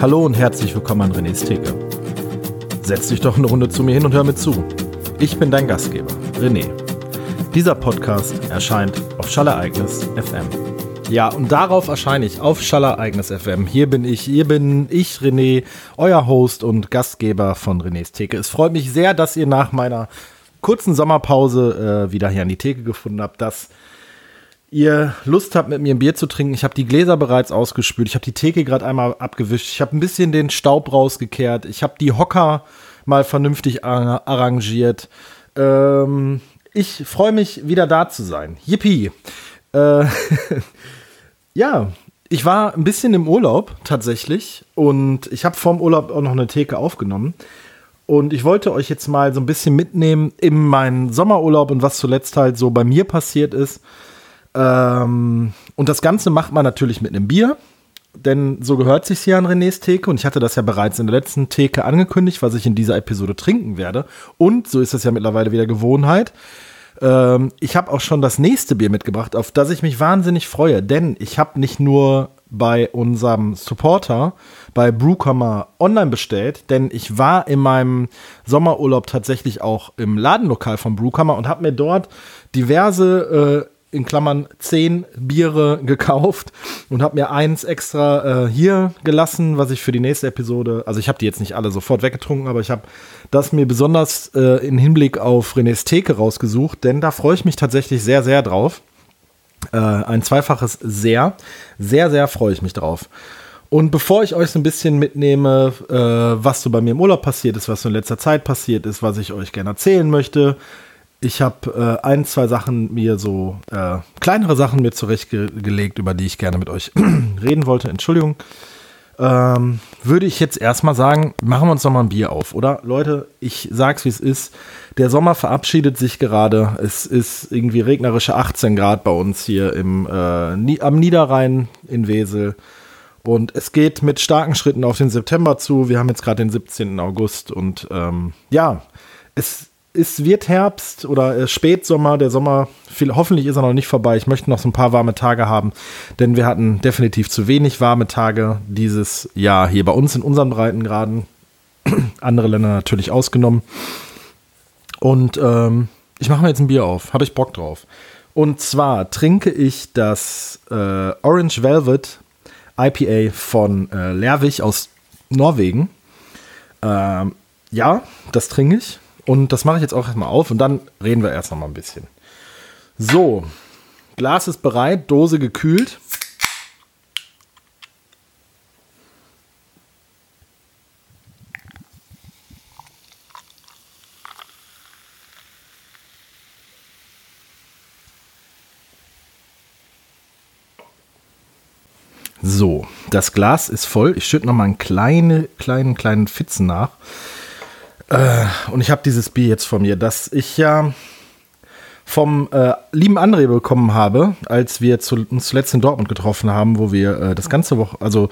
Hallo und herzlich willkommen an René's Theke. Setz dich doch eine Runde zu mir hin und hör mir zu. Ich bin dein Gastgeber, René. Dieser Podcast erscheint auf Schallereignis FM. Ja, und darauf erscheine ich auf Schallereignis FM. Hier bin ich, hier bin ich, René, euer Host und Gastgeber von René's Theke. Es freut mich sehr, dass ihr nach meiner kurzen Sommerpause äh, wieder hier an die Theke gefunden habt, dass ihr Lust habt, mit mir ein Bier zu trinken. Ich habe die Gläser bereits ausgespült. Ich habe die Theke gerade einmal abgewischt. Ich habe ein bisschen den Staub rausgekehrt. Ich habe die Hocker mal vernünftig arrangiert. Ähm, ich freue mich, wieder da zu sein. Yippie! Äh, ja, ich war ein bisschen im Urlaub tatsächlich und ich habe vorm Urlaub auch noch eine Theke aufgenommen. Und ich wollte euch jetzt mal so ein bisschen mitnehmen in meinen Sommerurlaub und was zuletzt halt so bei mir passiert ist. Ähm, und das Ganze macht man natürlich mit einem Bier, denn so gehört sich hier an Renés Theke und ich hatte das ja bereits in der letzten Theke angekündigt, was ich in dieser Episode trinken werde. Und so ist es ja mittlerweile wieder Gewohnheit. Ähm, ich habe auch schon das nächste Bier mitgebracht, auf das ich mich wahnsinnig freue, denn ich habe nicht nur bei unserem Supporter bei Brewcomer online bestellt, denn ich war in meinem Sommerurlaub tatsächlich auch im Ladenlokal von Brewcomer und habe mir dort diverse äh, in Klammern zehn Biere gekauft und habe mir eins extra äh, hier gelassen, was ich für die nächste Episode, also ich habe die jetzt nicht alle sofort weggetrunken, aber ich habe das mir besonders äh, in Hinblick auf René's Theke rausgesucht, denn da freue ich mich tatsächlich sehr, sehr drauf. Äh, ein zweifaches sehr, sehr, sehr freue ich mich drauf. Und bevor ich euch so ein bisschen mitnehme, äh, was so bei mir im Urlaub passiert ist, was so in letzter Zeit passiert ist, was ich euch gerne erzählen möchte, ich habe äh, ein, zwei Sachen mir so, äh, kleinere Sachen mir zurechtgelegt, über die ich gerne mit euch reden wollte. Entschuldigung. Ähm, würde ich jetzt erstmal sagen, machen wir uns noch mal ein Bier auf, oder? Leute, ich sag's wie es ist. Der Sommer verabschiedet sich gerade. Es ist irgendwie regnerische 18 Grad bei uns hier im, äh, am Niederrhein in Wesel. Und es geht mit starken Schritten auf den September zu. Wir haben jetzt gerade den 17. August und ähm, ja, es es wird Herbst oder äh, Spätsommer, der Sommer, viel, hoffentlich ist er noch nicht vorbei. Ich möchte noch so ein paar warme Tage haben, denn wir hatten definitiv zu wenig warme Tage dieses Jahr hier bei uns in unseren Breitengraden. Andere Länder natürlich ausgenommen. Und ähm, ich mache mir jetzt ein Bier auf. Habe ich Bock drauf. Und zwar trinke ich das äh, Orange Velvet IPA von äh, Lerwig aus Norwegen. Ähm, ja, das trinke ich. Und das mache ich jetzt auch erstmal auf und dann reden wir erst noch mal ein bisschen. So, Glas ist bereit, Dose gekühlt. So, das Glas ist voll. Ich schütte noch mal einen kleinen, kleinen, kleinen Fitzen nach. Äh, und ich habe dieses Bier jetzt von mir, das ich ja vom äh, lieben André bekommen habe, als wir zu, uns zuletzt in Dortmund getroffen haben, wo wir äh, das ganze Woche, also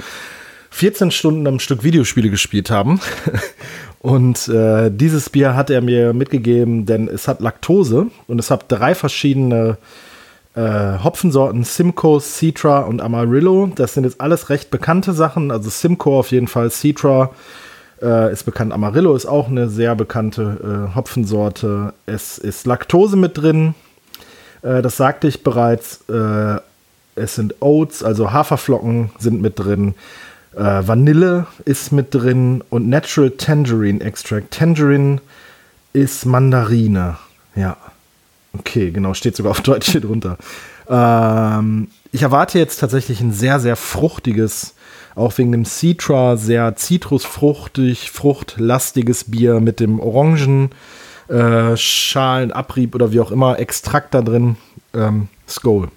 14 Stunden am Stück Videospiele gespielt haben. und äh, dieses Bier hat er mir mitgegeben, denn es hat Laktose und es hat drei verschiedene äh, Hopfensorten, Simcoe, Citra und Amarillo. Das sind jetzt alles recht bekannte Sachen. Also Simcoe auf jeden Fall, Citra ist bekannt. Amarillo ist auch eine sehr bekannte äh, Hopfensorte. Es ist Laktose mit drin. Äh, das sagte ich bereits. Äh, es sind Oats, also Haferflocken sind mit drin. Äh, Vanille ist mit drin und Natural Tangerine Extract. Tangerine ist Mandarine. Ja. Okay, genau, steht sogar auf Deutsch hier drunter. Ähm, ich erwarte jetzt tatsächlich ein sehr, sehr fruchtiges auch wegen dem Citra sehr zitrusfruchtig, fruchtlastiges Bier mit dem Orangen, äh, Schalenabrieb oder wie auch immer, Extrakt da drin. Ähm, Skull.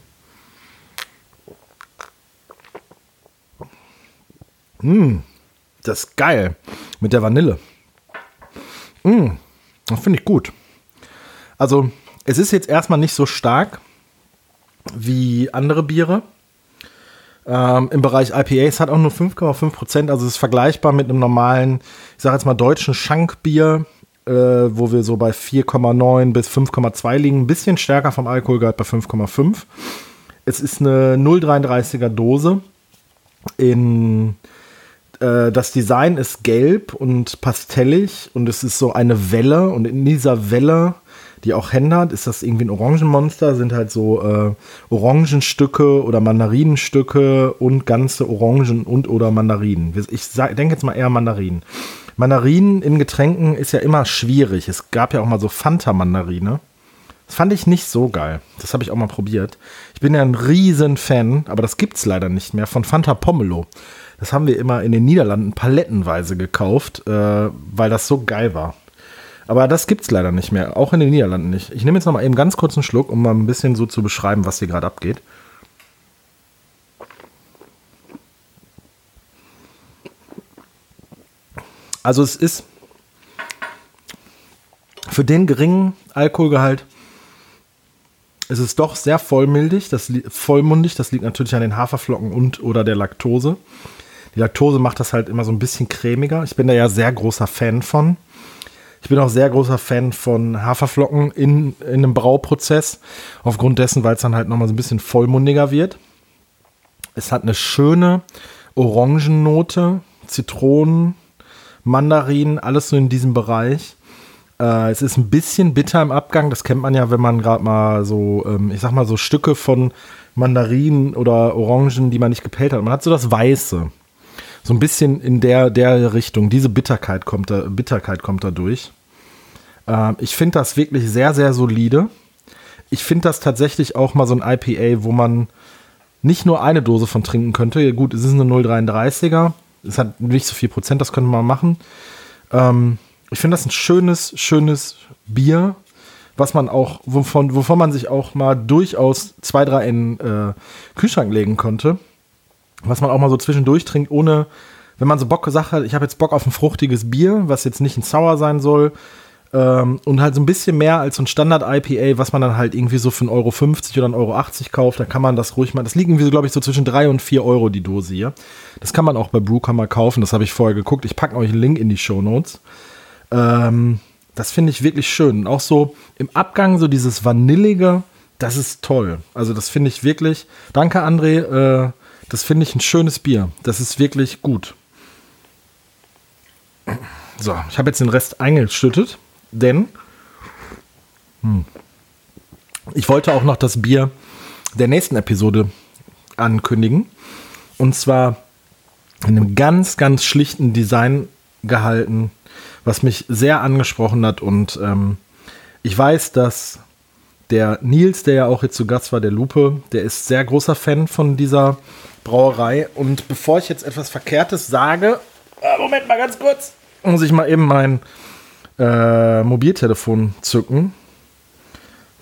Mm, das ist geil. Mit der Vanille. Mm, das finde ich gut. Also, es ist jetzt erstmal nicht so stark wie andere Biere. Ähm, Im Bereich IPAs hat auch nur 5,5 Prozent, also ist vergleichbar mit einem normalen, ich sage jetzt mal deutschen Schankbier, äh, wo wir so bei 4,9 bis 5,2 liegen. Ein bisschen stärker vom Alkoholgehalt bei 5,5. Es ist eine 0,33er Dose in äh, das Design ist gelb und pastellig und es ist so eine Welle und in dieser Welle, die auch Hände hat, ist das irgendwie ein Orangenmonster, sind halt so äh, Orangenstücke oder Mandarinenstücke und ganze Orangen und oder Mandarinen. Ich denke jetzt mal eher Mandarinen. Mandarinen in Getränken ist ja immer schwierig. Es gab ja auch mal so Fanta-Mandarine. Das fand ich nicht so geil. Das habe ich auch mal probiert. Ich bin ja ein riesen Fan, aber das gibt es leider nicht mehr, von Fanta Pomelo. Das haben wir immer in den Niederlanden palettenweise gekauft, äh, weil das so geil war. Aber das gibt es leider nicht mehr, auch in den Niederlanden nicht. Ich nehme jetzt noch mal eben ganz kurz einen Schluck, um mal ein bisschen so zu beschreiben, was hier gerade abgeht. Also es ist für den geringen Alkoholgehalt ist es doch sehr vollmildig, das vollmundig. Das liegt natürlich an den Haferflocken und oder der Laktose. Die Laktose macht das halt immer so ein bisschen cremiger. Ich bin da ja sehr großer Fan von. Ich bin auch sehr großer Fan von Haferflocken in, in einem Brauprozess. Aufgrund dessen, weil es dann halt nochmal so ein bisschen vollmundiger wird. Es hat eine schöne Orangennote, Zitronen, Mandarinen, alles so in diesem Bereich. Äh, es ist ein bisschen bitter im Abgang. Das kennt man ja, wenn man gerade mal so, ähm, ich sag mal, so Stücke von Mandarinen oder Orangen, die man nicht gepellt hat. Man hat so das Weiße so ein bisschen in der, der Richtung. Diese Bitterkeit kommt da, Bitterkeit kommt da durch. Äh, ich finde das wirklich sehr, sehr solide. Ich finde das tatsächlich auch mal so ein IPA, wo man nicht nur eine Dose von trinken könnte. Gut, es ist eine 0,33er. Es hat nicht so viel Prozent, das könnte man machen. Ähm, ich finde das ein schönes, schönes Bier, was man auch, wovon, wovon man sich auch mal durchaus zwei, drei in äh, Kühlschrank legen konnte was man auch mal so zwischendurch trinkt, ohne, wenn man so Bock gesagt hat, ich habe jetzt Bock auf ein fruchtiges Bier, was jetzt nicht ein Sauer sein soll, ähm, und halt so ein bisschen mehr als so ein Standard-IPA, was man dann halt irgendwie so für 1,50 Euro oder 1,80 Euro kauft, da kann man das ruhig mal, das liegt irgendwie, glaube ich, so zwischen 3 und 4 Euro die Dose hier. Das kann man auch bei Brewkammer kaufen, das habe ich vorher geguckt. Ich packe euch einen Link in die Show Notes. Ähm, das finde ich wirklich schön. Und auch so im Abgang so dieses Vanillige, das ist toll. Also das finde ich wirklich. Danke, André. Äh, das finde ich ein schönes Bier. Das ist wirklich gut. So, ich habe jetzt den Rest eingeschüttet, denn hm, ich wollte auch noch das Bier der nächsten Episode ankündigen. Und zwar in einem ganz, ganz schlichten Design gehalten, was mich sehr angesprochen hat. Und ähm, ich weiß, dass der Nils, der ja auch jetzt zu Gast war, der Lupe, der ist sehr großer Fan von dieser Brauerei. Und bevor ich jetzt etwas Verkehrtes sage, äh, Moment mal ganz kurz, muss ich mal eben mein äh, Mobiltelefon zücken.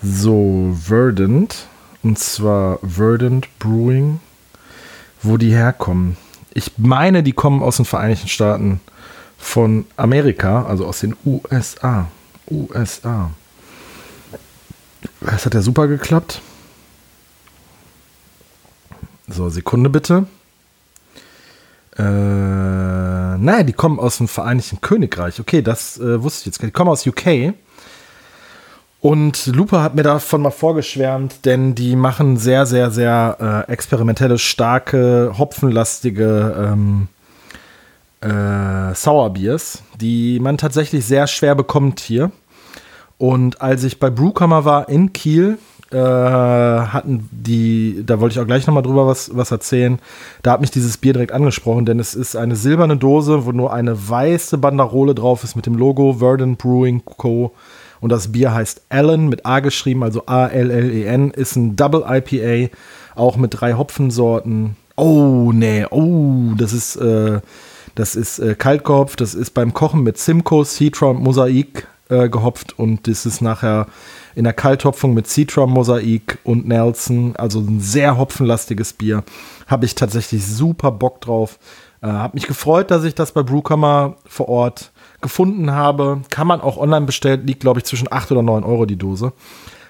So, Verdant. Und zwar Verdant Brewing. Wo die herkommen. Ich meine, die kommen aus den Vereinigten Staaten von Amerika, also aus den USA. USA. Das hat ja super geklappt. So, Sekunde bitte. Äh, nein, die kommen aus dem Vereinigten Königreich. Okay, das äh, wusste ich jetzt. Die kommen aus UK. Und Lupa hat mir davon mal vorgeschwärmt, denn die machen sehr, sehr, sehr äh, experimentelle, starke, hopfenlastige ähm, äh, Sourbeers, die man tatsächlich sehr schwer bekommt hier. Und als ich bei Brewkammer war in Kiel, äh, hatten die, da wollte ich auch gleich nochmal drüber was, was erzählen. Da hat mich dieses Bier direkt angesprochen, denn es ist eine silberne Dose, wo nur eine weiße Banderole drauf ist mit dem Logo Verdant Brewing Co. Und das Bier heißt Allen mit A geschrieben, also A-L-L-E-N, ist ein Double IPA, auch mit drei Hopfensorten. Oh, nee, oh, das ist, äh, das ist äh, Kaltkopf, das ist beim Kochen mit Simcoe, Citra Mosaik äh, gehopft und das ist nachher in der Kalthopfung mit Citra, Mosaik und Nelson, also ein sehr hopfenlastiges Bier. Habe ich tatsächlich super Bock drauf. Äh, habe mich gefreut, dass ich das bei Brewkammer vor Ort gefunden habe. Kann man auch online bestellen, liegt glaube ich zwischen 8 oder 9 Euro die Dose.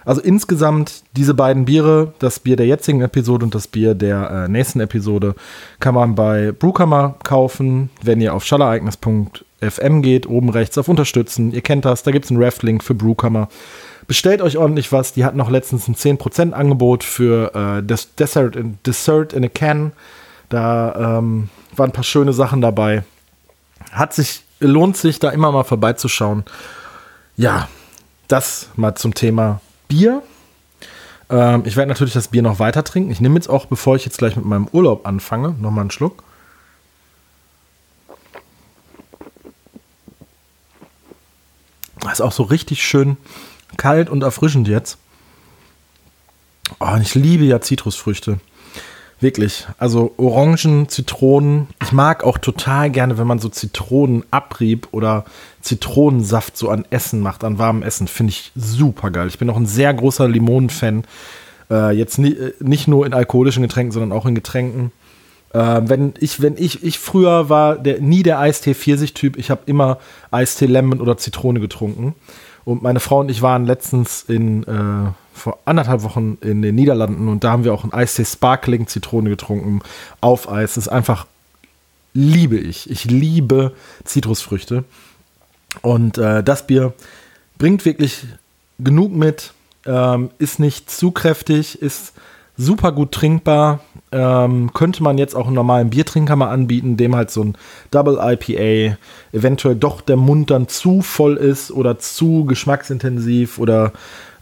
Also insgesamt diese beiden Biere, das Bier der jetzigen Episode und das Bier der äh, nächsten Episode, kann man bei Brewkammer kaufen, wenn ihr auf schallereignis.fm geht, oben rechts auf Unterstützen. Ihr kennt das, da gibt es einen Ref-Link für Brewkammer. Bestellt euch ordentlich was. Die hatten noch letztens ein 10% Angebot für äh, das Dessert in, Dessert in a Can. Da ähm, waren ein paar schöne Sachen dabei. Hat sich, lohnt sich, da immer mal vorbeizuschauen. Ja, das mal zum Thema Bier. Ähm, ich werde natürlich das Bier noch weiter trinken. Ich nehme jetzt auch, bevor ich jetzt gleich mit meinem Urlaub anfange, nochmal einen Schluck. Ist auch so richtig schön kalt und erfrischend jetzt. Oh, ich liebe ja Zitrusfrüchte. Wirklich. Also Orangen, Zitronen. Ich mag auch total gerne, wenn man so Zitronenabrieb oder Zitronensaft so an Essen macht, an warmem Essen. Finde ich super geil. Ich bin auch ein sehr großer Limonenfan. Äh, jetzt nie, äh, nicht nur in alkoholischen Getränken, sondern auch in Getränken. Äh, wenn ich, wenn ich, ich früher war der, nie der Eistee-Pfirsich-Typ. Ich habe immer Eistee Lemon oder Zitrone getrunken. Und meine Frau und ich waren letztens in, äh, vor anderthalb Wochen in den Niederlanden und da haben wir auch ein Eistee Sparkling Zitrone getrunken auf Eis. Das ist einfach, liebe ich. Ich liebe Zitrusfrüchte. Und äh, das Bier bringt wirklich genug mit, ähm, ist nicht zu kräftig, ist super gut trinkbar. Ähm, könnte man jetzt auch einen normalen Biertrinker mal anbieten, dem halt so ein Double IPA eventuell doch der Mund dann zu voll ist oder zu geschmacksintensiv oder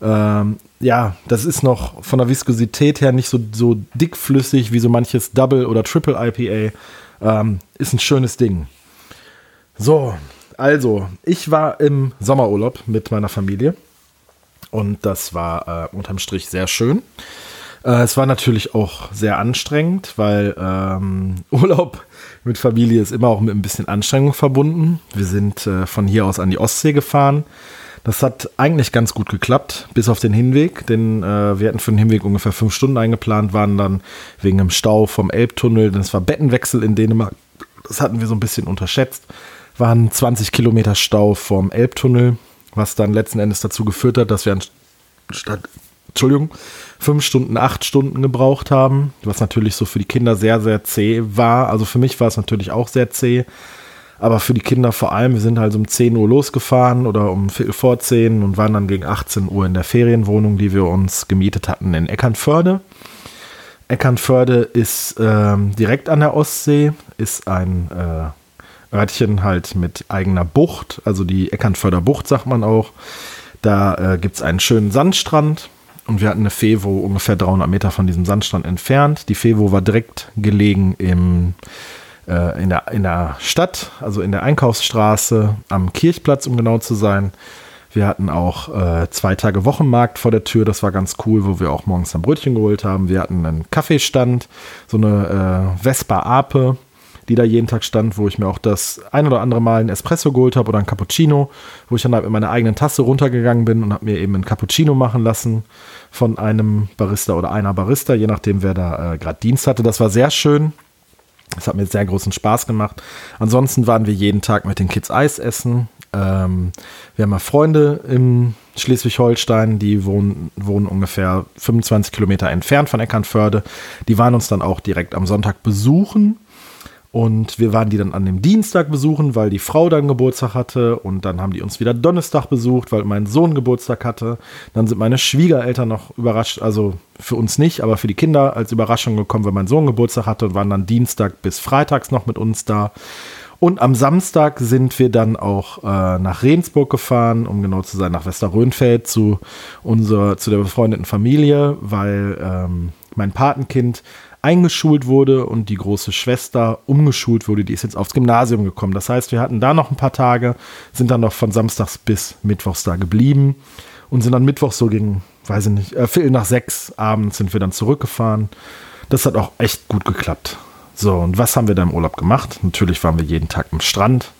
ähm, ja, das ist noch von der Viskosität her nicht so, so dickflüssig wie so manches Double oder Triple IPA. Ähm, ist ein schönes Ding. So, also, ich war im Sommerurlaub mit meiner Familie und das war äh, unterm Strich sehr schön. Äh, es war natürlich auch sehr anstrengend, weil ähm, Urlaub mit Familie ist immer auch mit ein bisschen Anstrengung verbunden. Wir sind äh, von hier aus an die Ostsee gefahren. Das hat eigentlich ganz gut geklappt, bis auf den Hinweg, denn äh, wir hatten für den Hinweg ungefähr fünf Stunden eingeplant, waren dann wegen dem Stau vom Elbtunnel, denn es war Bettenwechsel in Dänemark, das hatten wir so ein bisschen unterschätzt, waren 20 Kilometer Stau vom Elbtunnel, was dann letzten Endes dazu geführt hat, dass wir anstatt, Entschuldigung, fünf Stunden, acht Stunden gebraucht haben, was natürlich so für die Kinder sehr, sehr zäh war. Also für mich war es natürlich auch sehr zäh, aber für die Kinder vor allem, wir sind halt um 10 Uhr losgefahren oder um Viertel vor 10 und waren dann gegen 18 Uhr in der Ferienwohnung, die wir uns gemietet hatten in Eckernförde. Eckernförde ist ähm, direkt an der Ostsee, ist ein äh, Örtchen halt mit eigener Bucht, also die Eckernförder Bucht sagt man auch. Da äh, gibt es einen schönen Sandstrand und wir hatten eine Fevo ungefähr 300 Meter von diesem Sandstrand entfernt. Die Fevo war direkt gelegen im, äh, in, der, in der Stadt, also in der Einkaufsstraße am Kirchplatz, um genau zu sein. Wir hatten auch äh, zwei Tage Wochenmarkt vor der Tür, das war ganz cool, wo wir auch morgens ein Brötchen geholt haben. Wir hatten einen Kaffeestand, so eine äh, Vespa Ape, die da jeden Tag stand, wo ich mir auch das ein oder andere Mal ein Espresso geholt habe oder ein Cappuccino, wo ich dann halt mit meiner eigenen Tasse runtergegangen bin und habe mir eben ein Cappuccino machen lassen von einem Barista oder einer Barista, je nachdem, wer da äh, gerade Dienst hatte. Das war sehr schön. Das hat mir sehr großen Spaß gemacht. Ansonsten waren wir jeden Tag mit den Kids Eis essen. Ähm, wir haben mal Freunde in Schleswig-Holstein, die wohnen, wohnen ungefähr 25 Kilometer entfernt von Eckernförde. Die waren uns dann auch direkt am Sonntag besuchen und wir waren die dann an dem Dienstag besuchen, weil die Frau dann Geburtstag hatte. Und dann haben die uns wieder Donnerstag besucht, weil mein Sohn Geburtstag hatte. Dann sind meine Schwiegereltern noch überrascht, also für uns nicht, aber für die Kinder als Überraschung gekommen, weil mein Sohn Geburtstag hatte und waren dann Dienstag bis Freitags noch mit uns da. Und am Samstag sind wir dann auch äh, nach Regensburg gefahren, um genau zu sein, nach Westerrönfeld zu unserer, zu der befreundeten Familie, weil ähm, mein Patenkind eingeschult wurde und die große Schwester umgeschult wurde. Die ist jetzt aufs Gymnasium gekommen. Das heißt, wir hatten da noch ein paar Tage, sind dann noch von Samstags bis Mittwochs da geblieben und sind dann Mittwochs so gegen, weiß ich nicht, äh, Viertel nach sechs abends sind wir dann zurückgefahren. Das hat auch echt gut geklappt. So, und was haben wir da im Urlaub gemacht? Natürlich waren wir jeden Tag am Strand.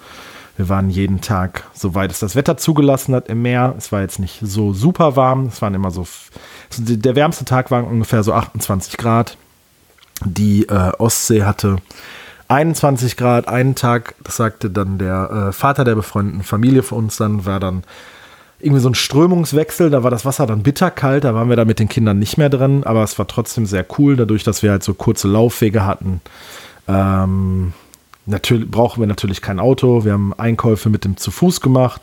Wir waren jeden Tag, soweit es das Wetter zugelassen hat, im Meer. Es war jetzt nicht so super warm. Es waren immer so, der wärmste Tag war ungefähr so 28 Grad. Die äh, Ostsee hatte 21 Grad, einen Tag, das sagte dann der äh, Vater der befreundeten Familie für uns dann, war dann irgendwie so ein Strömungswechsel, da war das Wasser dann bitterkalt, da waren wir da mit den Kindern nicht mehr drin, aber es war trotzdem sehr cool, dadurch, dass wir halt so kurze Laufwege hatten. Ähm, natürlich brauchen wir natürlich kein Auto, wir haben Einkäufe mit dem zu Fuß gemacht,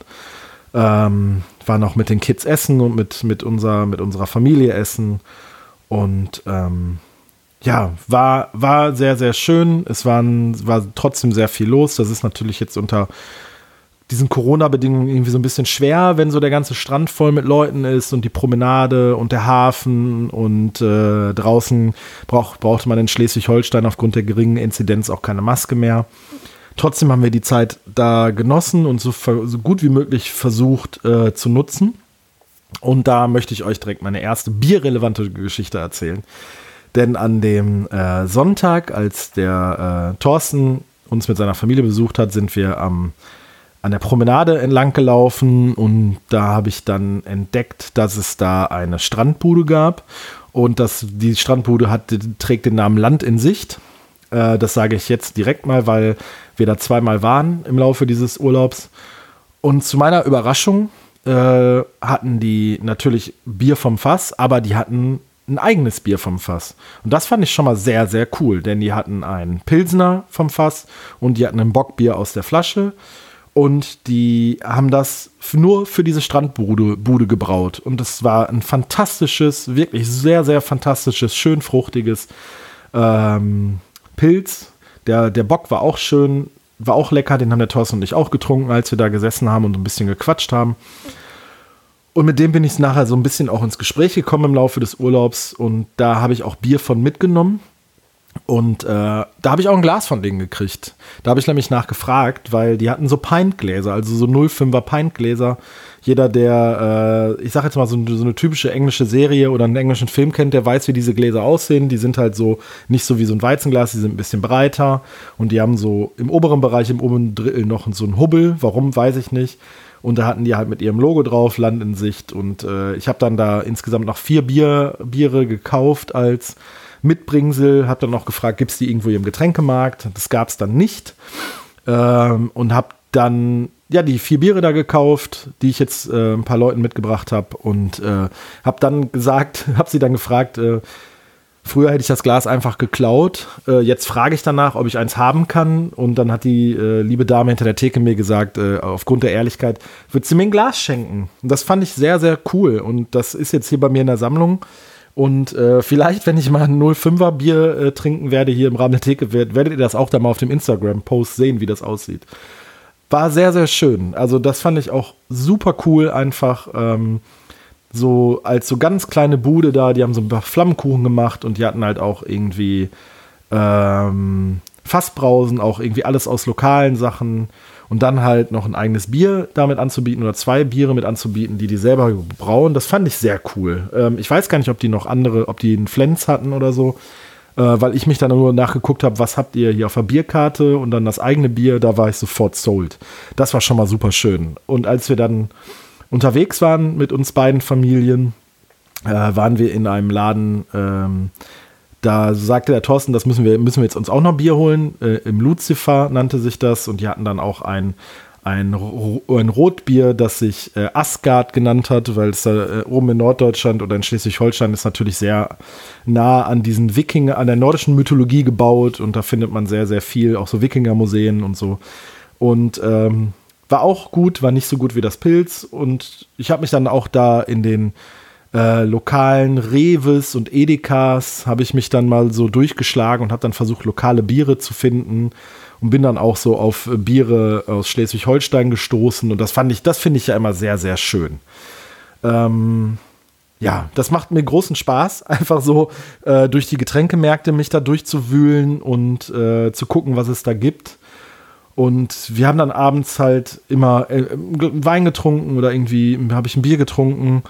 ähm, waren auch mit den Kids essen und mit, mit, unser, mit unserer Familie essen und ähm, ja, war, war sehr, sehr schön. Es waren, war trotzdem sehr viel los. Das ist natürlich jetzt unter diesen Corona-Bedingungen irgendwie so ein bisschen schwer, wenn so der ganze Strand voll mit Leuten ist und die Promenade und der Hafen und äh, draußen brauch, brauchte man in Schleswig-Holstein aufgrund der geringen Inzidenz auch keine Maske mehr. Trotzdem haben wir die Zeit da genossen und so, so gut wie möglich versucht äh, zu nutzen. Und da möchte ich euch direkt meine erste bierrelevante Geschichte erzählen. Denn an dem äh, Sonntag, als der äh, Thorsten uns mit seiner Familie besucht hat, sind wir am, an der Promenade entlang gelaufen und da habe ich dann entdeckt, dass es da eine Strandbude gab und dass die Strandbude hat, trägt den Namen Land in Sicht. Äh, das sage ich jetzt direkt mal, weil wir da zweimal waren im Laufe dieses Urlaubs. Und zu meiner Überraschung äh, hatten die natürlich Bier vom Fass, aber die hatten ein eigenes Bier vom Fass. Und das fand ich schon mal sehr, sehr cool, denn die hatten einen Pilsner vom Fass und die hatten ein Bockbier aus der Flasche. Und die haben das nur für diese Strandbude Bude gebraut. Und es war ein fantastisches, wirklich sehr, sehr fantastisches, schön fruchtiges ähm, Pilz. Der, der Bock war auch schön, war auch lecker. Den haben der Thorsten und ich auch getrunken, als wir da gesessen haben und ein bisschen gequatscht haben. Und mit dem bin ich nachher so ein bisschen auch ins Gespräch gekommen im Laufe des Urlaubs und da habe ich auch Bier von mitgenommen. Und äh, da habe ich auch ein Glas von denen gekriegt. Da habe ich nämlich nachgefragt, weil die hatten so Pintgläser, also so 05er Pintgläser. Jeder, der, äh, ich sage jetzt mal, so, so, eine typische englische Serie oder einen englischen Film kennt, der weiß, wie diese Gläser aussehen. Die sind halt so nicht so wie so ein Weizenglas, die sind ein bisschen breiter und die haben so im oberen Bereich, im oberen Drittel noch so einen Hubbel. Warum, weiß ich nicht. Und da hatten die halt mit ihrem Logo drauf, Land in Sicht. Und äh, ich habe dann da insgesamt noch vier Bier, Biere gekauft als Mitbringsel. Habe dann noch gefragt, gibt es die irgendwo im Getränkemarkt? Das gab es dann nicht. Ähm, und habe dann ja die vier Biere da gekauft, die ich jetzt äh, ein paar Leuten mitgebracht habe. Und äh, habe dann gesagt, habe sie dann gefragt, äh, Früher hätte ich das Glas einfach geklaut. Äh, jetzt frage ich danach, ob ich eins haben kann. Und dann hat die äh, liebe Dame hinter der Theke mir gesagt, äh, aufgrund der Ehrlichkeit, wird sie mir ein Glas schenken. Und das fand ich sehr, sehr cool. Und das ist jetzt hier bei mir in der Sammlung. Und äh, vielleicht, wenn ich mal ein 05er Bier äh, trinken werde hier im Rahmen der Theke, werdet ihr das auch dann mal auf dem Instagram-Post sehen, wie das aussieht. War sehr, sehr schön. Also das fand ich auch super cool einfach. Ähm, so als so ganz kleine Bude da, die haben so ein paar Flammenkuchen gemacht und die hatten halt auch irgendwie ähm, Fassbrausen, auch irgendwie alles aus lokalen Sachen und dann halt noch ein eigenes Bier damit anzubieten oder zwei Biere mit anzubieten, die die selber brauen. Das fand ich sehr cool. Ähm, ich weiß gar nicht, ob die noch andere, ob die einen Flens hatten oder so, äh, weil ich mich dann nur nachgeguckt habe, was habt ihr hier auf der Bierkarte und dann das eigene Bier, da war ich sofort sold. Das war schon mal super schön. Und als wir dann unterwegs waren mit uns beiden Familien, äh, waren wir in einem Laden. Ähm, da sagte der Thorsten, das müssen wir, müssen wir jetzt uns auch noch Bier holen. Äh, Im Lucifer nannte sich das und die hatten dann auch ein, ein, ein Rotbier, das sich äh, Asgard genannt hat, weil es da äh, oben in Norddeutschland oder in Schleswig-Holstein ist natürlich sehr nah an diesen Wikinger, an der nordischen Mythologie gebaut und da findet man sehr, sehr viel, auch so Wikinger-Museen und so. Und ähm, war auch gut, war nicht so gut wie das Pilz. Und ich habe mich dann auch da in den äh, lokalen Reves und Edekas habe ich mich dann mal so durchgeschlagen und habe dann versucht, lokale Biere zu finden und bin dann auch so auf Biere aus Schleswig-Holstein gestoßen. Und das fand ich, das finde ich ja immer sehr, sehr schön. Ähm, ja, das macht mir großen Spaß, einfach so äh, durch die Getränkemärkte mich da durchzuwühlen und äh, zu gucken, was es da gibt. Und wir haben dann abends halt immer äh, Wein getrunken oder irgendwie habe ich ein Bier getrunken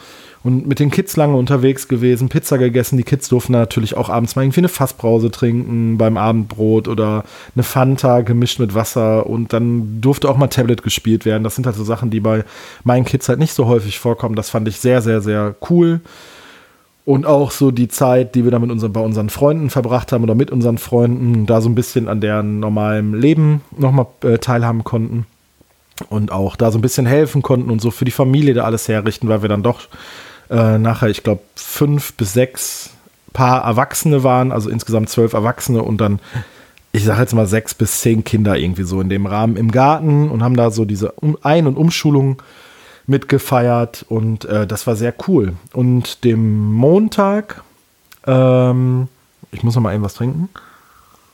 und mit den Kids lange unterwegs gewesen, Pizza gegessen. Die Kids durften natürlich auch abends mal irgendwie eine Fassbrause trinken beim Abendbrot oder eine Fanta gemischt mit Wasser und dann durfte auch mal Tablet gespielt werden. Das sind halt so Sachen, die bei meinen Kids halt nicht so häufig vorkommen. Das fand ich sehr, sehr, sehr cool. Und auch so die Zeit, die wir da mit unseren, bei unseren Freunden verbracht haben oder mit unseren Freunden, da so ein bisschen an deren normalem Leben nochmal äh, teilhaben konnten. Und auch da so ein bisschen helfen konnten und so für die Familie da alles herrichten, weil wir dann doch äh, nachher, ich glaube, fünf bis sechs Paar Erwachsene waren, also insgesamt zwölf Erwachsene und dann, ich sage jetzt mal sechs bis zehn Kinder irgendwie so in dem Rahmen im Garten und haben da so diese Ein- und Umschulung mitgefeiert und äh, das war sehr cool. Und dem Montag, ähm, Ich muss noch mal eben was trinken.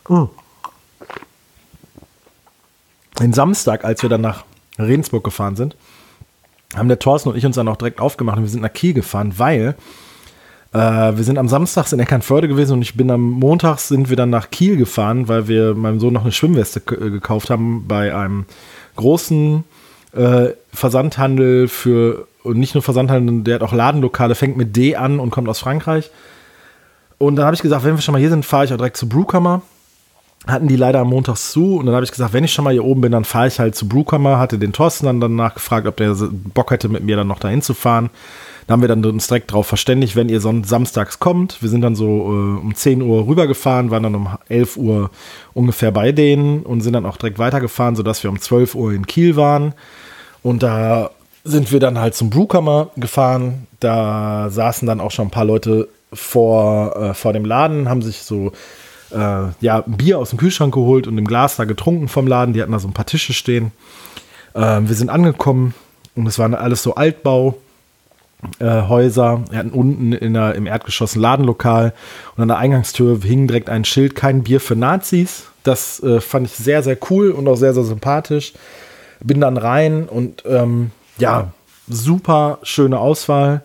Mm. Den Samstag, als wir dann nach Regensburg gefahren sind, haben der Thorsten und ich uns dann auch direkt aufgemacht und wir sind nach Kiel gefahren, weil äh, wir sind am Samstag in Eckernförde gewesen und ich bin am Montag sind wir dann nach Kiel gefahren, weil wir meinem Sohn noch eine Schwimmweste gekauft haben bei einem großen äh, Versandhandel für, und nicht nur Versandhandel, der hat auch Ladenlokale, fängt mit D an und kommt aus Frankreich. Und dann habe ich gesagt, wenn wir schon mal hier sind, fahre ich auch direkt zu Brewkammer hatten die leider am Montag zu und dann habe ich gesagt, wenn ich schon mal hier oben bin, dann fahre ich halt zu Brewkammer, hatte den Thorsten dann danach gefragt, ob der Bock hätte, mit mir dann noch dahin zu fahren. Da haben wir dann uns direkt darauf verständigt, wenn ihr son samstags kommt. Wir sind dann so äh, um 10 Uhr rübergefahren, waren dann um 11 Uhr ungefähr bei denen und sind dann auch direkt weitergefahren, sodass wir um 12 Uhr in Kiel waren. Und da sind wir dann halt zum Brewkammer gefahren. Da saßen dann auch schon ein paar Leute vor, äh, vor dem Laden, haben sich so äh, ja, Bier aus dem Kühlschrank geholt und im Glas da getrunken vom Laden. Die hatten da so ein paar Tische stehen. Äh, wir sind angekommen und es waren alles so Altbau. Äh, Häuser. Wir hatten unten in der, im Erdgeschoss ein Ladenlokal und an der Eingangstür hing direkt ein Schild, kein Bier für Nazis. Das äh, fand ich sehr, sehr cool und auch sehr, sehr sympathisch. Bin dann rein und ähm, ja, super schöne Auswahl.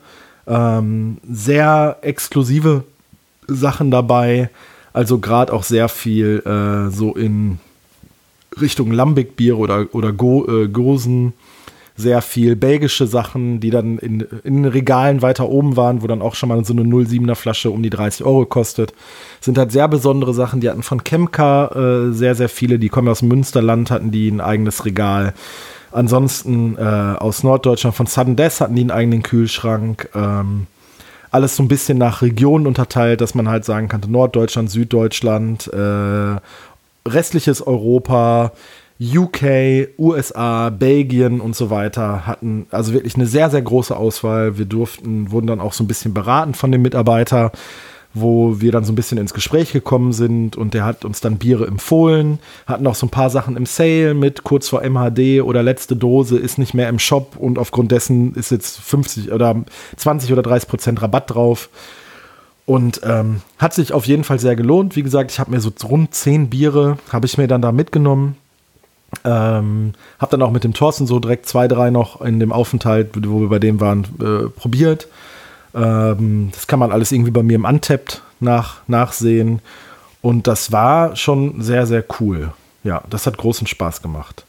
Ähm, sehr exklusive Sachen dabei. Also gerade auch sehr viel äh, so in Richtung Lambic-Bier oder, oder Go, äh, Gosen. Sehr viel belgische Sachen, die dann in, in Regalen weiter oben waren, wo dann auch schon mal so eine 07er Flasche um die 30 Euro kostet. Sind halt sehr besondere Sachen. Die hatten von Kemka äh, sehr, sehr viele. Die kommen aus Münsterland, hatten die ein eigenes Regal. Ansonsten äh, aus Norddeutschland von Sudden Death hatten die einen eigenen Kühlschrank. Ähm, alles so ein bisschen nach Regionen unterteilt, dass man halt sagen könnte, Norddeutschland, Süddeutschland, äh, restliches Europa, UK, USA, Belgien und so weiter hatten also wirklich eine sehr, sehr große Auswahl. Wir durften, wurden dann auch so ein bisschen beraten von dem Mitarbeiter wo wir dann so ein bisschen ins Gespräch gekommen sind und der hat uns dann Biere empfohlen, hatten noch so ein paar Sachen im Sale mit kurz vor MHD oder letzte Dose ist nicht mehr im Shop und aufgrund dessen ist jetzt 50 oder 20 oder 30 Prozent Rabatt drauf. Und ähm, hat sich auf jeden Fall sehr gelohnt. Wie gesagt, ich habe mir so rund 10 Biere, habe ich mir dann da mitgenommen. Ähm, habe dann auch mit dem Thorsten so direkt zwei, drei noch in dem Aufenthalt, wo wir bei dem waren, äh, probiert. Ähm, das kann man alles irgendwie bei mir im Untapped nach, nachsehen. Und das war schon sehr, sehr cool. Ja, das hat großen Spaß gemacht.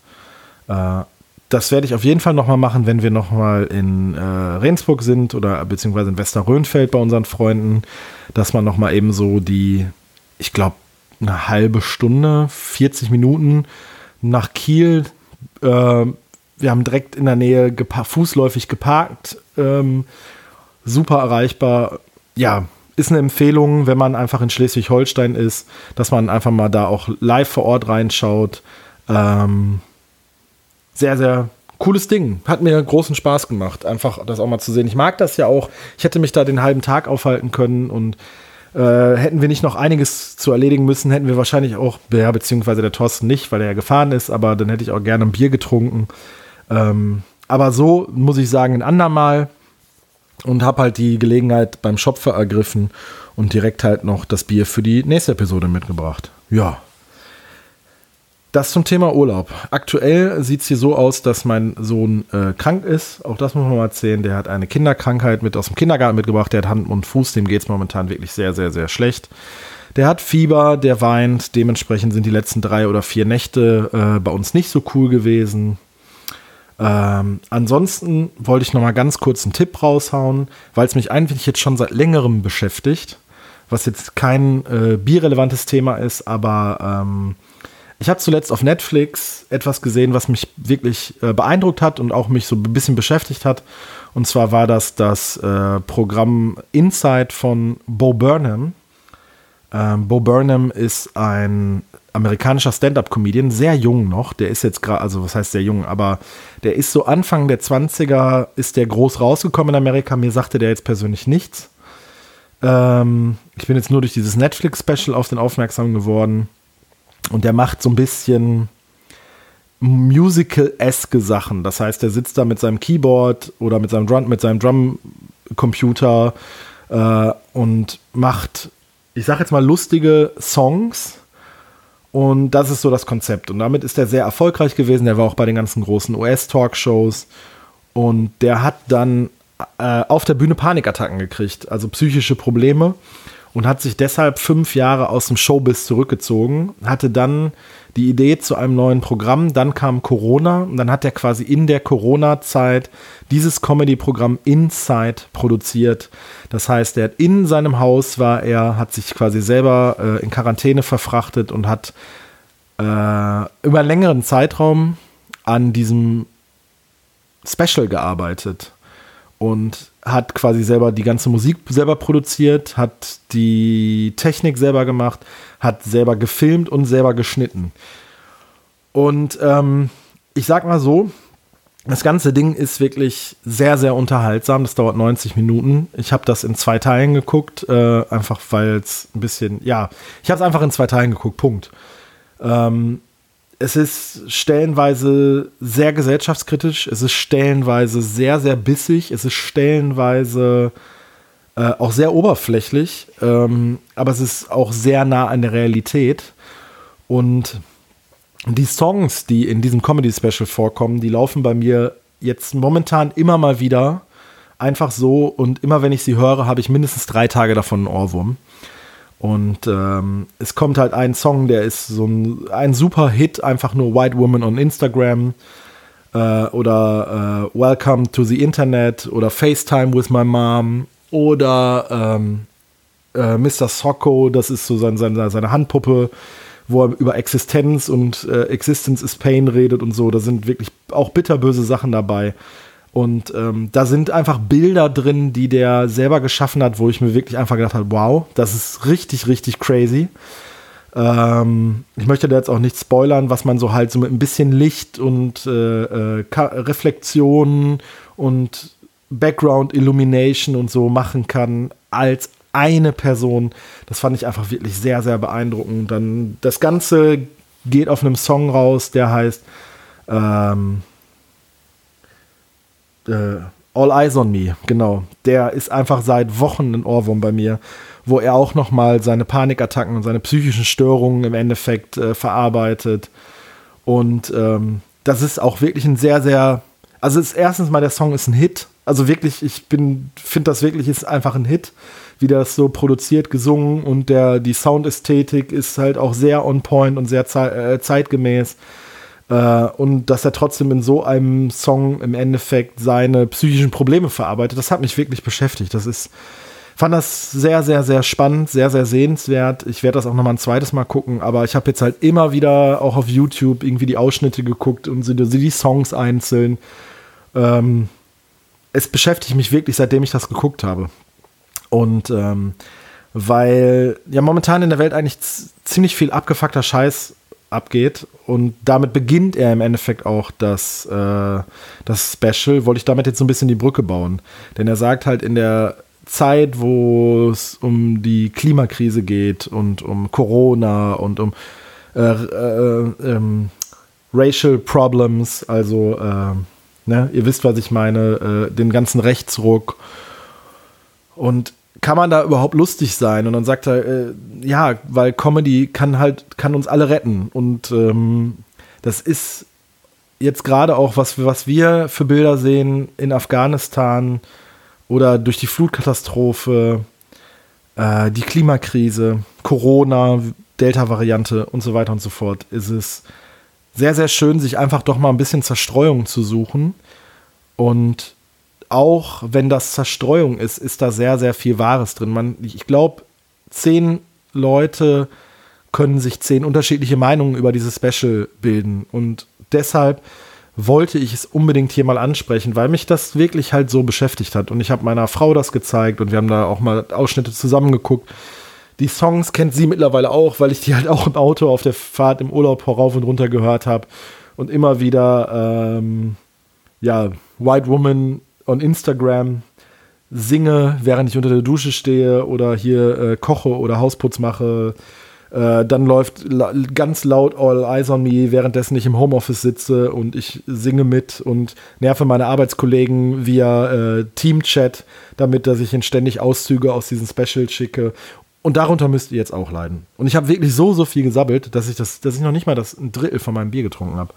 Äh, das werde ich auf jeden Fall nochmal machen, wenn wir nochmal in äh, Rendsburg sind oder beziehungsweise in Westerrönfeld bei unseren Freunden, dass man nochmal eben so die, ich glaube, eine halbe Stunde, 40 Minuten nach Kiel. Äh, wir haben direkt in der Nähe gepa fußläufig geparkt. Ähm, super erreichbar. Ja, ist eine Empfehlung, wenn man einfach in Schleswig-Holstein ist, dass man einfach mal da auch live vor Ort reinschaut. Ähm, sehr, sehr cooles Ding. Hat mir großen Spaß gemacht, einfach das auch mal zu sehen. Ich mag das ja auch. Ich hätte mich da den halben Tag aufhalten können und äh, hätten wir nicht noch einiges zu erledigen müssen, hätten wir wahrscheinlich auch, ja, beziehungsweise der Thorsten nicht, weil er ja gefahren ist, aber dann hätte ich auch gerne ein Bier getrunken. Ähm, aber so muss ich sagen, ein andermal und habe halt die Gelegenheit beim Schopfer ergriffen und direkt halt noch das Bier für die nächste Episode mitgebracht. Ja. Das zum Thema Urlaub. Aktuell sieht es hier so aus, dass mein Sohn äh, krank ist. Auch das muss man mal erzählen. Der hat eine Kinderkrankheit mit aus dem Kindergarten mitgebracht. Der hat Hand und Fuß. Dem geht es momentan wirklich sehr, sehr, sehr schlecht. Der hat Fieber, der weint. Dementsprechend sind die letzten drei oder vier Nächte äh, bei uns nicht so cool gewesen. Ähm, ansonsten wollte ich noch mal ganz kurz einen Tipp raushauen, weil es mich eigentlich jetzt schon seit längerem beschäftigt, was jetzt kein äh, bierrelevantes Thema ist, aber ähm, ich habe zuletzt auf Netflix etwas gesehen, was mich wirklich äh, beeindruckt hat und auch mich so ein bisschen beschäftigt hat. Und zwar war das das äh, Programm Inside von Bo Burnham. Ähm, Bo Burnham ist ein amerikanischer Stand-up-Comedian, sehr jung noch. Der ist jetzt gerade, also was heißt sehr jung, aber der ist so Anfang der 20er, ist der groß rausgekommen in Amerika. Mir sagte der jetzt persönlich nichts. Ähm, ich bin jetzt nur durch dieses Netflix-Special auf den aufmerksam geworden. Und der macht so ein bisschen musical-eske Sachen. Das heißt, er sitzt da mit seinem Keyboard oder mit seinem Drum, mit seinem Drum-Computer äh, und macht ich sag jetzt mal, lustige Songs. Und das ist so das Konzept. Und damit ist er sehr erfolgreich gewesen. Der war auch bei den ganzen großen US-Talkshows. Und der hat dann äh, auf der Bühne Panikattacken gekriegt, also psychische Probleme. Und hat sich deshalb fünf Jahre aus dem Showbiz zurückgezogen. Hatte dann die Idee zu einem neuen Programm. Dann kam Corona und dann hat er quasi in der Corona-Zeit dieses Comedy-Programm Inside produziert. Das heißt, er hat in seinem Haus war er, hat sich quasi selber äh, in Quarantäne verfrachtet und hat äh, über einen längeren Zeitraum an diesem Special gearbeitet und hat quasi selber die ganze Musik selber produziert, hat die Technik selber gemacht, hat selber gefilmt und selber geschnitten. Und ähm, ich sag mal so, das ganze Ding ist wirklich sehr, sehr unterhaltsam. Das dauert 90 Minuten. Ich habe das in zwei Teilen geguckt, äh, einfach weil es ein bisschen, ja, ich habe es einfach in zwei Teilen geguckt, Punkt. Ähm, es ist stellenweise sehr gesellschaftskritisch, es ist stellenweise sehr, sehr bissig, es ist stellenweise äh, auch sehr oberflächlich, ähm, aber es ist auch sehr nah an der Realität. Und die Songs, die in diesem Comedy-Special vorkommen, die laufen bei mir jetzt momentan immer mal wieder einfach so und immer wenn ich sie höre, habe ich mindestens drei Tage davon einen Ohrwurm. Und ähm, es kommt halt ein Song, der ist so ein, ein super Hit, einfach nur White Woman on Instagram äh, oder äh, Welcome to the Internet oder FaceTime with my mom oder ähm, äh, Mr. Socko, das ist so sein, seine, seine Handpuppe, wo er über Existenz und äh, Existence is Pain redet und so. Da sind wirklich auch bitterböse Sachen dabei. Und ähm, da sind einfach Bilder drin, die der selber geschaffen hat, wo ich mir wirklich einfach gedacht habe, wow, das ist richtig, richtig crazy. Ähm, ich möchte da jetzt auch nicht spoilern, was man so halt so mit ein bisschen Licht und äh, äh, Reflexionen und Background Illumination und so machen kann als eine Person. Das fand ich einfach wirklich sehr, sehr beeindruckend. Dann das Ganze geht auf einem Song raus, der heißt ähm, äh, All Eyes on Me, genau. Der ist einfach seit Wochen ein Ohrwurm bei mir, wo er auch noch mal seine Panikattacken und seine psychischen Störungen im Endeffekt äh, verarbeitet. Und ähm, das ist auch wirklich ein sehr, sehr, also ist erstens mal der Song ist ein Hit. Also wirklich, ich bin, finde das wirklich ist einfach ein Hit, wie das so produziert, gesungen und der, die Soundästhetik ist halt auch sehr on point und sehr zei äh, zeitgemäß. Äh, und dass er trotzdem in so einem Song im Endeffekt seine psychischen Probleme verarbeitet, das hat mich wirklich beschäftigt. Das ist, fand das sehr, sehr, sehr spannend, sehr, sehr sehenswert. Ich werde das auch noch mal ein zweites Mal gucken, aber ich habe jetzt halt immer wieder auch auf YouTube irgendwie die Ausschnitte geguckt und die Songs einzeln. Ähm, es beschäftigt mich wirklich, seitdem ich das geguckt habe. Und ähm, weil ja momentan in der Welt eigentlich ziemlich viel abgefuckter Scheiß abgeht. Und damit beginnt er im Endeffekt auch das, äh, das Special. Wollte ich damit jetzt so ein bisschen die Brücke bauen. Denn er sagt halt in der Zeit, wo es um die Klimakrise geht und um Corona und um äh, äh, ähm, Racial Problems, also äh, ne, ihr wisst, was ich meine, äh, den ganzen Rechtsruck. Und kann man da überhaupt lustig sein? Und dann sagt er, äh, ja, weil Comedy kann halt, kann uns alle retten. Und ähm, das ist jetzt gerade auch, was, was wir für Bilder sehen in Afghanistan oder durch die Flutkatastrophe, äh, die Klimakrise, Corona, Delta-Variante und so weiter und so fort, ist es sehr, sehr schön, sich einfach doch mal ein bisschen Zerstreuung zu suchen und auch wenn das Zerstreuung ist, ist da sehr, sehr viel Wahres drin. Man, ich glaube, zehn Leute können sich zehn unterschiedliche Meinungen über dieses Special bilden. Und deshalb wollte ich es unbedingt hier mal ansprechen, weil mich das wirklich halt so beschäftigt hat. Und ich habe meiner Frau das gezeigt und wir haben da auch mal Ausschnitte zusammengeguckt. Die Songs kennt sie mittlerweile auch, weil ich die halt auch im Auto auf der Fahrt im Urlaub rauf und runter gehört habe. Und immer wieder, ähm, ja, White Woman on Instagram singe, während ich unter der Dusche stehe oder hier äh, koche oder Hausputz mache. Äh, dann läuft la ganz laut All Eyes on Me, währenddessen ich im Homeoffice sitze und ich singe mit und nerve meine Arbeitskollegen via äh, Teamchat, damit dass ich ihnen ständig Auszüge aus diesen Specials schicke. Und darunter müsst ihr jetzt auch leiden. Und ich habe wirklich so, so viel gesabbelt, dass ich, das, dass ich noch nicht mal das ein Drittel von meinem Bier getrunken habe.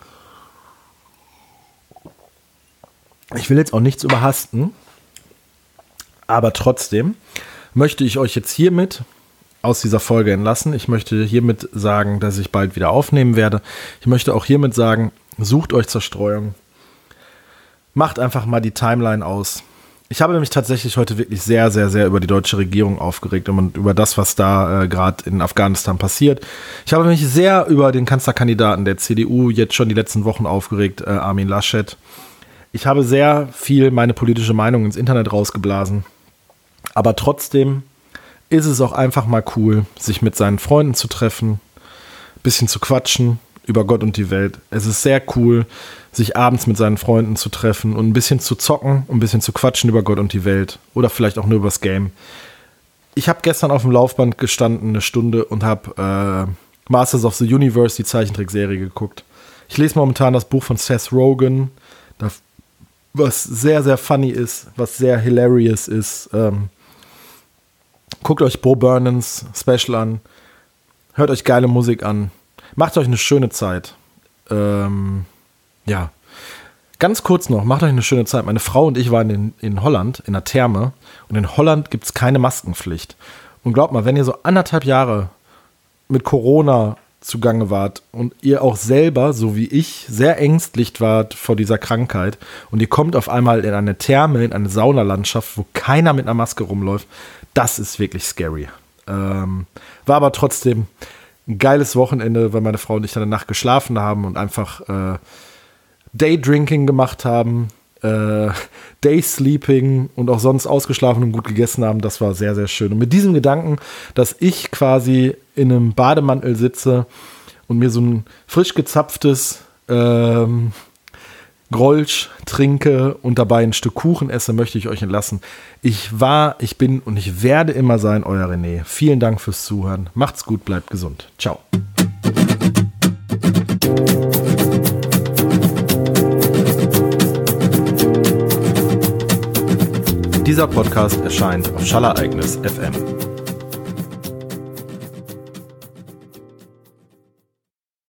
Ich will jetzt auch nichts überhasten, aber trotzdem möchte ich euch jetzt hiermit aus dieser Folge entlassen. Ich möchte hiermit sagen, dass ich bald wieder aufnehmen werde. Ich möchte auch hiermit sagen, sucht euch Zerstreuung. Macht einfach mal die Timeline aus. Ich habe mich tatsächlich heute wirklich sehr, sehr, sehr über die deutsche Regierung aufgeregt und über das, was da äh, gerade in Afghanistan passiert. Ich habe mich sehr über den Kanzlerkandidaten der CDU jetzt schon die letzten Wochen aufgeregt, äh, Armin Laschet. Ich habe sehr viel meine politische Meinung ins Internet rausgeblasen. Aber trotzdem ist es auch einfach mal cool, sich mit seinen Freunden zu treffen, bisschen zu quatschen über Gott und die Welt. Es ist sehr cool, sich abends mit seinen Freunden zu treffen und ein bisschen zu zocken, ein bisschen zu quatschen über Gott und die Welt oder vielleicht auch nur übers Game. Ich habe gestern auf dem Laufband gestanden, eine Stunde, und habe äh, Masters of the Universe, die Zeichentrickserie, geguckt. Ich lese momentan das Buch von Seth Rogen, was sehr, sehr funny ist, was sehr hilarious ist. Ähm, guckt euch Bo Burnens Special an, hört euch geile Musik an, macht euch eine schöne Zeit. Ähm, ja. Ganz kurz noch, macht euch eine schöne Zeit. Meine Frau und ich waren in, in Holland, in der Therme. Und in Holland gibt es keine Maskenpflicht. Und glaubt mal, wenn ihr so anderthalb Jahre mit Corona zugange wart und ihr auch selber, so wie ich, sehr ängstlich wart vor dieser Krankheit. Und ihr kommt auf einmal in eine Therme, in eine Saunalandschaft, wo keiner mit einer Maske rumläuft, das ist wirklich scary. Ähm, war aber trotzdem ein geiles Wochenende, weil meine Frau und ich dann Nacht geschlafen haben und einfach äh, Daydrinking gemacht haben, äh, Day Sleeping und auch sonst ausgeschlafen und gut gegessen haben. Das war sehr, sehr schön. Und mit diesem Gedanken, dass ich quasi in einem Bademantel sitze und mir so ein frisch gezapftes ähm, Grolsch trinke und dabei ein Stück Kuchen esse, möchte ich euch entlassen. Ich war, ich bin und ich werde immer sein, euer René. Vielen Dank fürs Zuhören. Macht's gut, bleibt gesund. Ciao. Dieser Podcast erscheint auf Schallereignis FM.